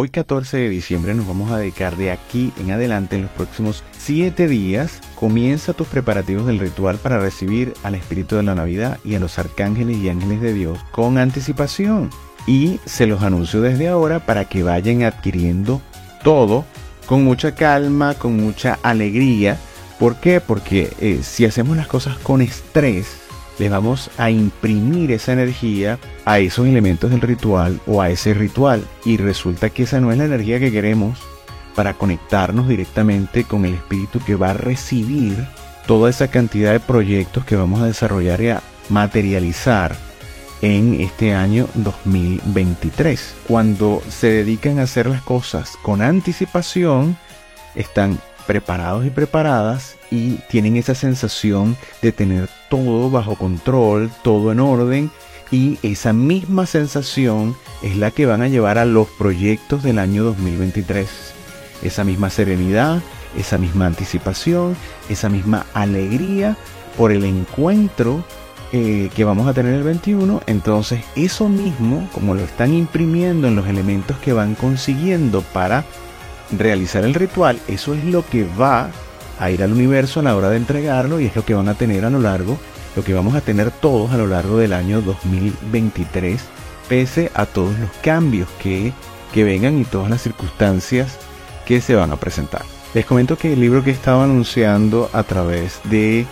hoy 14 de diciembre nos vamos a dedicar de aquí en adelante en los próximos 7 días. Comienza tus preparativos del ritual para recibir al Espíritu de la Navidad y a los arcángeles y ángeles de Dios con anticipación. Y se los anuncio desde ahora para que vayan adquiriendo todo con mucha calma, con mucha alegría. ¿Por qué? Porque eh, si hacemos las cosas con estrés, le vamos a imprimir esa energía a esos elementos del ritual o a ese ritual. Y resulta que esa no es la energía que queremos para conectarnos directamente con el espíritu que va a recibir toda esa cantidad de proyectos que vamos a desarrollar y a materializar en este año 2023. Cuando se dedican a hacer las cosas con anticipación, están preparados y preparadas y tienen esa sensación de tener todo bajo control, todo en orden y esa misma sensación es la que van a llevar a los proyectos del año 2023. Esa misma serenidad, esa misma anticipación, esa misma alegría por el encuentro eh, que vamos a tener el 21. Entonces eso mismo, como lo están imprimiendo en los elementos que van consiguiendo para realizar el ritual, eso es lo que va a ir al universo a la hora de entregarlo y es lo que van a tener a lo largo, lo que vamos a tener todos a lo largo del año 2023, pese a todos los cambios que, que vengan y todas las circunstancias que se van a presentar. Les comento que el libro que estaba anunciando a través de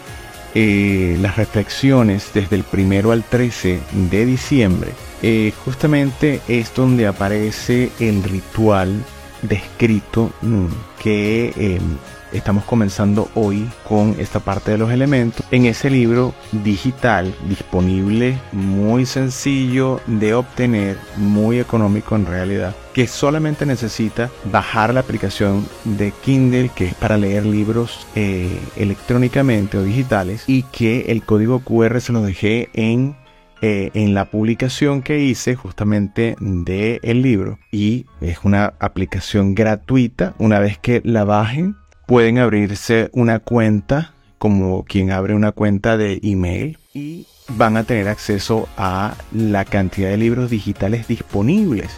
eh, las reflexiones desde el primero al 13 de diciembre, eh, justamente es donde aparece el ritual descrito que em, estamos comenzando hoy con esta parte de los elementos. En ese libro digital disponible muy sencillo de obtener muy económico en realidad que solamente necesita bajar la aplicación de Kindle que es para leer libros eh, electrónicamente o digitales y que el código QR se lo dejé en eh, en la publicación que hice justamente del el libro y es una aplicación gratuita. Una vez que la bajen, pueden abrirse una cuenta como quien abre una cuenta de email y van a tener acceso a la cantidad de libros digitales disponibles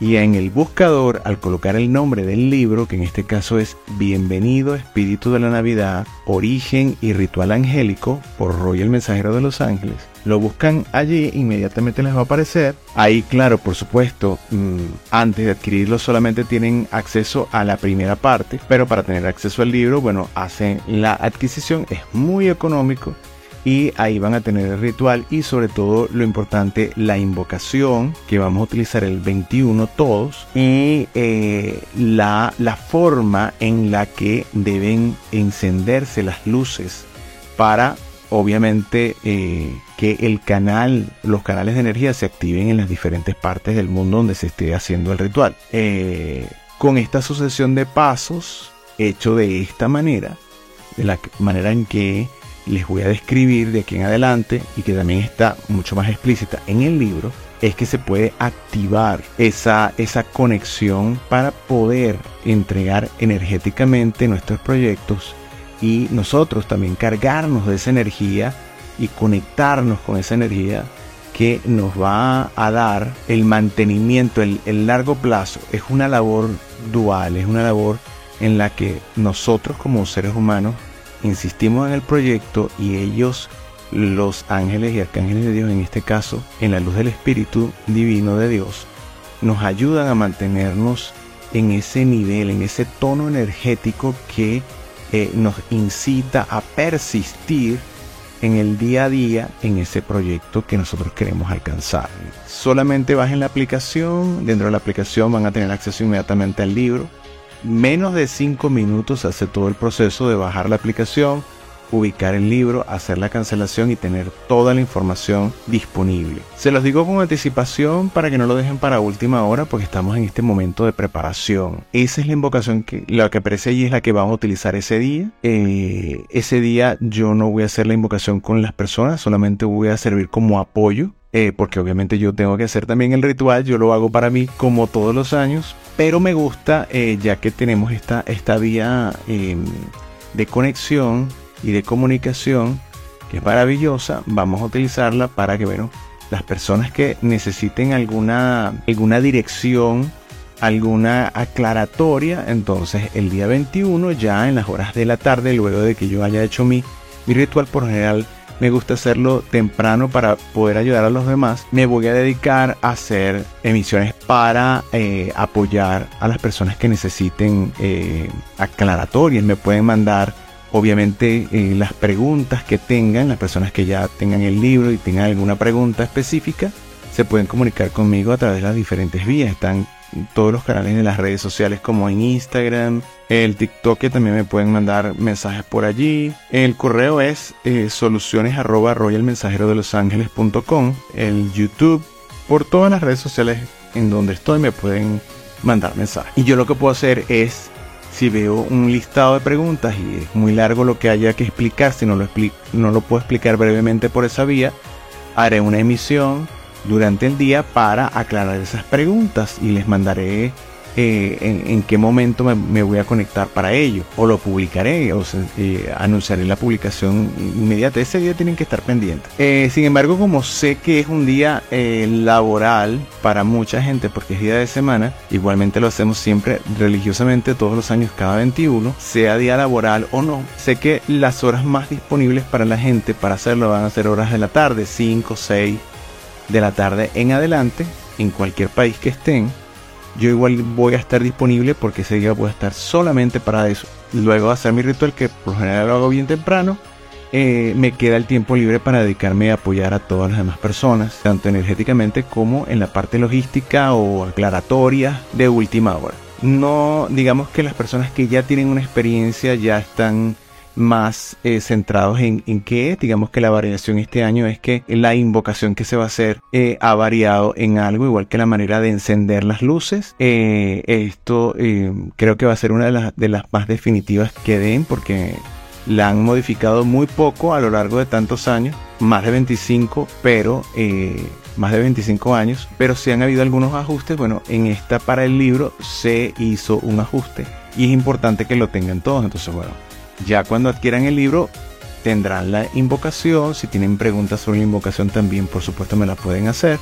y en el buscador al colocar el nombre del libro, que en este caso es Bienvenido Espíritu de la Navidad, Origen y Ritual Angélico por Roy el Mensajero de los Ángeles, lo buscan allí, inmediatamente les va a aparecer. Ahí, claro, por supuesto, mm, antes de adquirirlo solamente tienen acceso a la primera parte, pero para tener acceso al libro, bueno, hacen la adquisición, es muy económico y ahí van a tener el ritual y sobre todo lo importante la invocación que vamos a utilizar el 21 todos y eh, la, la forma en la que deben encenderse las luces para obviamente eh, que el canal, los canales de energía se activen en las diferentes partes del mundo donde se esté haciendo el ritual. Eh, con esta sucesión de pasos hecho de esta manera, de la manera en que les voy a describir de aquí en adelante y que también está mucho más explícita en el libro, es que se puede activar esa, esa conexión para poder entregar energéticamente nuestros proyectos y nosotros también cargarnos de esa energía y conectarnos con esa energía que nos va a dar el mantenimiento, el, el largo plazo. Es una labor dual, es una labor en la que nosotros como seres humanos insistimos en el proyecto y ellos, los ángeles y arcángeles de Dios en este caso, en la luz del Espíritu Divino de Dios, nos ayudan a mantenernos en ese nivel, en ese tono energético que eh, nos incita a persistir en el día a día en ese proyecto que nosotros queremos alcanzar. Solamente bajen la aplicación, dentro de la aplicación van a tener acceso inmediatamente al libro, menos de 5 minutos hace todo el proceso de bajar la aplicación, ubicar el libro, hacer la cancelación y tener toda la información disponible. Se los digo con anticipación para que no lo dejen para última hora porque estamos en este momento de preparación. Esa es la invocación que la que aparece allí es la que vamos a utilizar ese día. Eh, ese día yo no voy a hacer la invocación con las personas, solamente voy a servir como apoyo eh, porque obviamente yo tengo que hacer también el ritual, yo lo hago para mí como todos los años, pero me gusta eh, ya que tenemos esta, esta vía em, de conexión y de comunicación que es maravillosa, vamos a utilizarla para que, bueno, las personas que necesiten alguna, alguna dirección alguna aclaratoria, entonces el día 21 ya en las horas de la tarde, luego de que yo haya hecho mi, mi ritual por general, me gusta hacerlo temprano para poder ayudar a los demás. Me voy a dedicar a hacer emisiones para eh, apoyar a las personas que necesiten eh, aclaratorias. Me pueden mandar obviamente eh, las preguntas que tengan, las personas que ya tengan el libro y tengan alguna pregunta específica, se pueden comunicar conmigo a través de las diferentes vías. Están todos los canales de las redes sociales como en Instagram, el TikTok que también me pueden mandar mensajes por allí. El correo es eh, soluciones arroba royalmensajero de los ángeles.com. El YouTube, por todas las redes sociales en donde estoy me pueden mandar mensajes. Y yo lo que puedo hacer es, si veo un listado de preguntas y es muy largo lo que haya que explicar, si no lo, no lo puedo explicar brevemente por esa vía, haré una emisión durante el día para aclarar esas preguntas y les mandaré eh, en, qué momento me, voy a conectar para ello o lo publicaré o eh, anunciaré la publicación inmediata. Ese día tienen que estar pendientes. Eh, sin embargo como sé que es un día laboral para mucha gente porque es día de semana igualmente lo hacemos siempre religiosamente todos los años cada 21 sea día laboral o no sé que las horas más disponibles para la gente para hacerlo van a ser horas de la tarde 5 6 de la tarde en adelante, en cualquier país que estén, yo igual voy a estar disponible porque ese día voy a estar solamente para eso. Luego de hacer mi ritual, que por lo general lo hago bien temprano, eh, me queda el tiempo libre para dedicarme a apoyar a todas las demás personas, tanto energéticamente como en la parte logística o aclaratoria de última hora. No digamos que las personas que ya tienen una experiencia ya están más eh, centrados en, en qué Digamos que la variación este año es que la invocación que se va a hacer eh, ha variado en algo, igual que la manera de encender las luces. Eh, esto creo que va a ser una de las, de las más definitivas que den porque la han modificado muy poco a lo largo de tantos años, más de 25, pero más de 25 años, pero si han habido algunos ajustes. Bueno, en esta para el libro se hizo un ajuste y es importante que lo tengan todos. Entonces, bueno, ya cuando adquieran el libro tendrán la invocación. Si tienen preguntas sobre la invocación también por supuesto me la pueden hacer.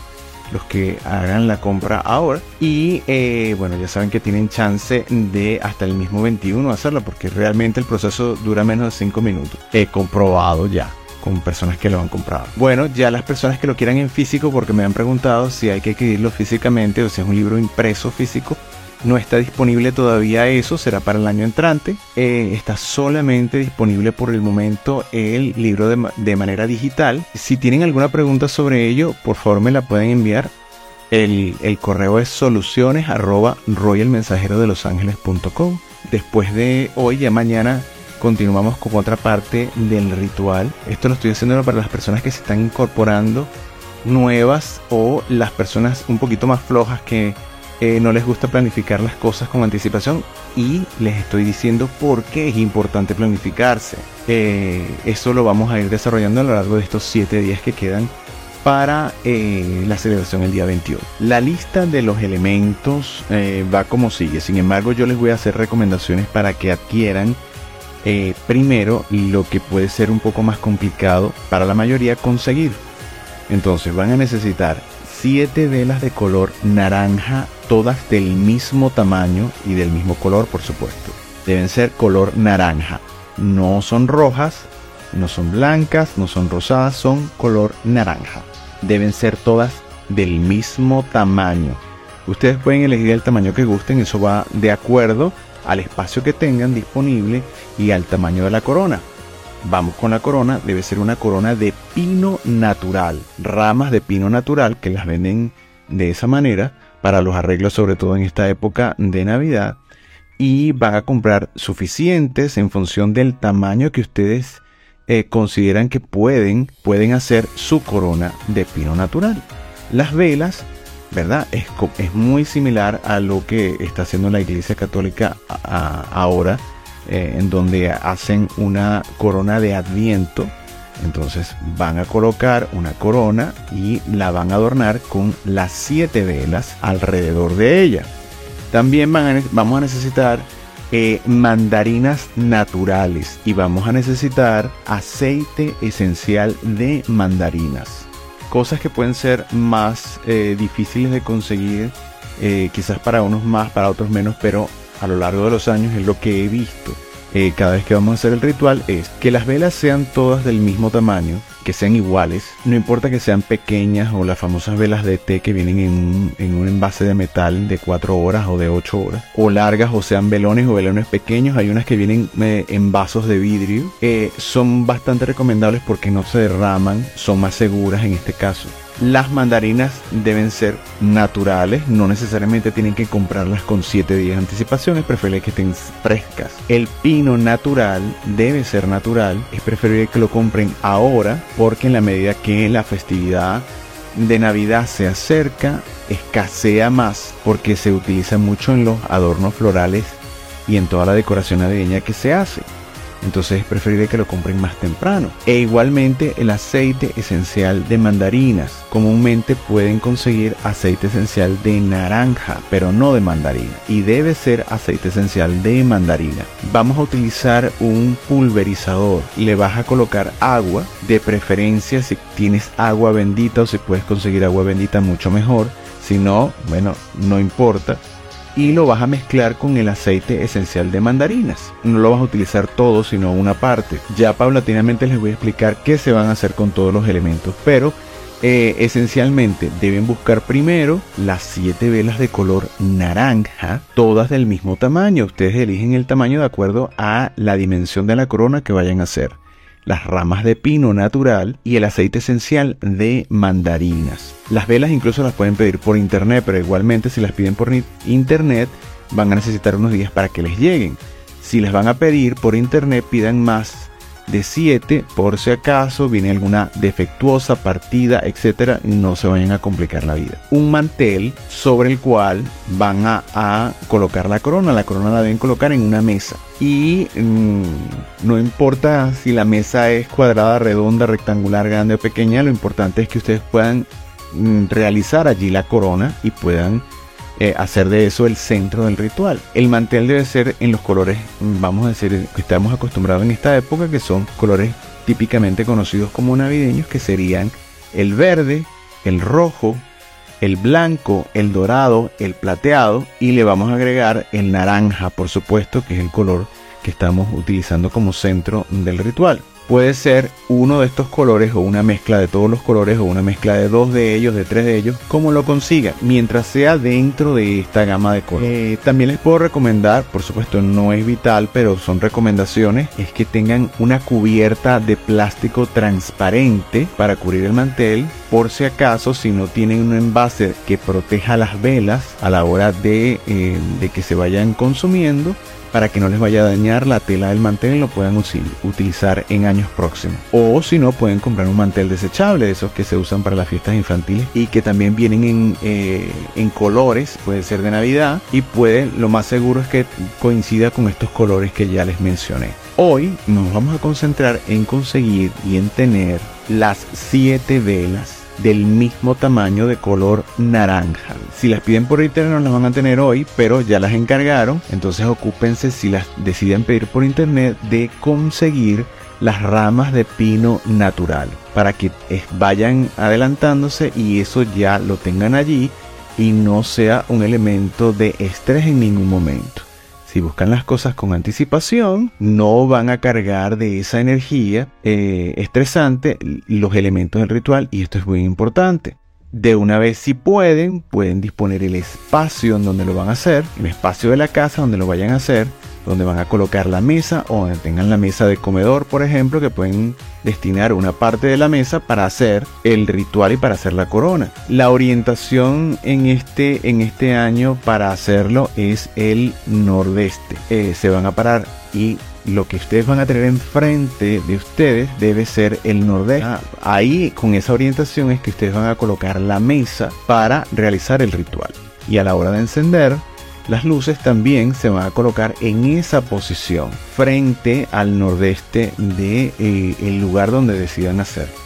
Los que hagan la compra ahora. Y eh, bueno, ya saben que tienen chance de hasta el mismo 21 hacerlo porque realmente el proceso dura menos de 5 minutos. He comprobado ya con personas que lo han comprado. Bueno, ya las personas que lo quieran en físico, porque me han preguntado si hay que adquirirlo físicamente o si es un libro impreso físico, no está disponible todavía eso, será para el año entrante. Eh, está solamente disponible por el momento el libro de, manera digital. Si tienen alguna pregunta sobre ello, por favor me la pueden enviar. El, correo es soluciones de los ángeles.com. Después de hoy, ya mañana continuamos con otra parte del ritual. Esto lo estoy haciendo para las personas que se están incorporando nuevas o las personas un poquito más flojas que eh, no les gusta planificar las cosas con anticipación y les estoy diciendo por qué es importante planificarse. Eh, eso lo vamos a ir desarrollando a lo largo de estos 7 días que quedan para eh, la celebración el día 21. La lista de los elementos va como sigue, sin embargo yo les voy a hacer recomendaciones para que adquieran primero lo que puede ser un poco más complicado para la mayoría conseguir. Entonces van a necesitar 7 velas de color naranja, todas del mismo tamaño y del mismo color, por supuesto. Deben ser color naranja. No son rojas, no son blancas, no son rosadas, son color naranja. Deben ser todas del mismo tamaño. Ustedes pueden elegir el tamaño que gusten, eso va de acuerdo al espacio que tengan disponible y al tamaño de la corona. Vamos con la corona, debe ser una corona de pino natural, ramas de pino natural que las venden de esa manera para los arreglos, sobre todo en esta época de Navidad. Y van a comprar suficientes en función del tamaño que ustedes eh, consideran que pueden, pueden hacer su corona de pino natural. Las velas, ¿verdad? Es, es muy similar a lo que está haciendo la Iglesia Católica ahora eh, en donde hacen una corona de adviento. Entonces van a colocar una corona y la van a adornar con las siete velas alrededor de ella. También vamos a necesitar eh, mandarinas naturales y vamos a necesitar aceite esencial de mandarinas. Cosas que pueden ser más eh, difíciles de conseguir eh, quizás para unos más, para otros menos, pero a lo largo de los años es lo que he visto eh, cada vez que vamos a hacer el ritual es que las velas sean todas del mismo tamaño, que sean iguales, no importa que sean pequeñas o las famosas velas de té que vienen en un, envase de metal de 4 horas o de 8 horas, o largas o sean velones o velones pequeños, hay unas que vienen eh, en vasos de vidrio, eh, son bastante recomendables porque no se derraman, son más seguras en este caso. Las mandarinas deben ser naturales, no necesariamente tienen que comprarlas con 7 días de anticipación, es preferible que estén frescas. El pino natural debe ser natural, es preferible que lo compren ahora porque en la medida que la festividad de Navidad se acerca, escasea más porque se utiliza mucho en los adornos florales y en toda la decoración navideña que se hace entonces es preferible que lo compren más temprano. E igualmente el aceite esencial de mandarinas. Comúnmente pueden conseguir aceite esencial de naranja, pero no de mandarina. Y debe ser aceite esencial de mandarina. Vamos a utilizar un pulverizador. Le vas a colocar agua, de preferencia si tienes agua bendita o si puedes conseguir agua bendita mucho mejor. Si no, bueno, no importa y lo vas a mezclar con el aceite esencial de mandarinas. No lo vas a utilizar todo, sino una parte. Ya paulatinamente les voy a explicar qué se van a hacer con todos los elementos, pero eh, esencialmente deben buscar primero las 7 velas de color naranja, todas del mismo tamaño. Ustedes eligen el tamaño de acuerdo a la dimensión de la corona que vayan a hacer las ramas de pino natural y el aceite esencial de mandarinas. Las velas incluso las pueden pedir por internet, pero igualmente si las piden por internet van a necesitar unos días para que les lleguen. Si les van a pedir por internet, pidan más de 7 por si acaso viene alguna defectuosa partida, etcétera, no se vayan a complicar la vida. Un mantel sobre el cual van a, colocar la corona. La corona la deben colocar en una mesa. Y mm, no importa si la mesa es cuadrada, redonda, rectangular, grande o pequeña, lo importante es que ustedes puedan mm, realizar allí la corona y puedan eh, hacer de eso el centro del ritual. El mantel debe ser en los colores, vamos a decir, que estamos acostumbrados en esta época, que son colores típicamente conocidos como navideños, que serían el verde, el rojo, el blanco, el dorado, el plateado y le vamos a agregar el naranja, por supuesto, que es el color que estamos utilizando como centro del ritual puede ser uno de estos colores o una mezcla de todos los colores o una mezcla de dos de ellos, de tres de ellos, como lo consiga, mientras sea dentro de esta gama de colores. Eh, también les puedo recomendar, por supuesto no es vital, pero son recomendaciones, es que tengan una cubierta de plástico transparente para cubrir el mantel, por si acaso si no tienen un envase que proteja las velas a la hora de, eh, de que se vayan consumiendo, para que no les vaya a dañar la tela del mantel y lo puedan utilizar en años próximos. O si no, pueden comprar un mantel desechable, de esos que se usan para las fiestas infantiles y que también vienen en, eh, en colores, puede ser de Navidad y puede, lo más seguro es que coincida con estos colores que ya les mencioné. Hoy nos vamos a concentrar en conseguir y en tener las 7 velas del mismo tamaño de color naranja. Si las piden por internet no las van a tener hoy, pero ya las encargaron. Entonces ocúpense si las deciden pedir por internet de conseguir las ramas de pino natural para que vayan adelantándose y eso ya lo tengan allí y no sea un elemento de estrés en ningún momento. Si buscan las cosas con anticipación, no van a cargar de esa energía eh, estresante los elementos del ritual y esto es muy importante. De una vez si pueden, pueden disponer el espacio en donde lo van a hacer, el espacio de la casa donde lo vayan a hacer, donde van a colocar la mesa o donde tengan la mesa de comedor, por ejemplo, que pueden destinar una parte de la mesa para hacer el ritual y para hacer la corona. La orientación en este, en este año para hacerlo es el nordeste. Eh, se van a parar y lo que ustedes van a tener enfrente de ustedes debe ser el nordeste. Ah, ahí con esa orientación es que ustedes van a colocar la mesa para realizar el ritual. Y a la hora de encender, las luces también se van a colocar en esa posición, frente al nordeste del de, eh, el lugar donde decidan hacer.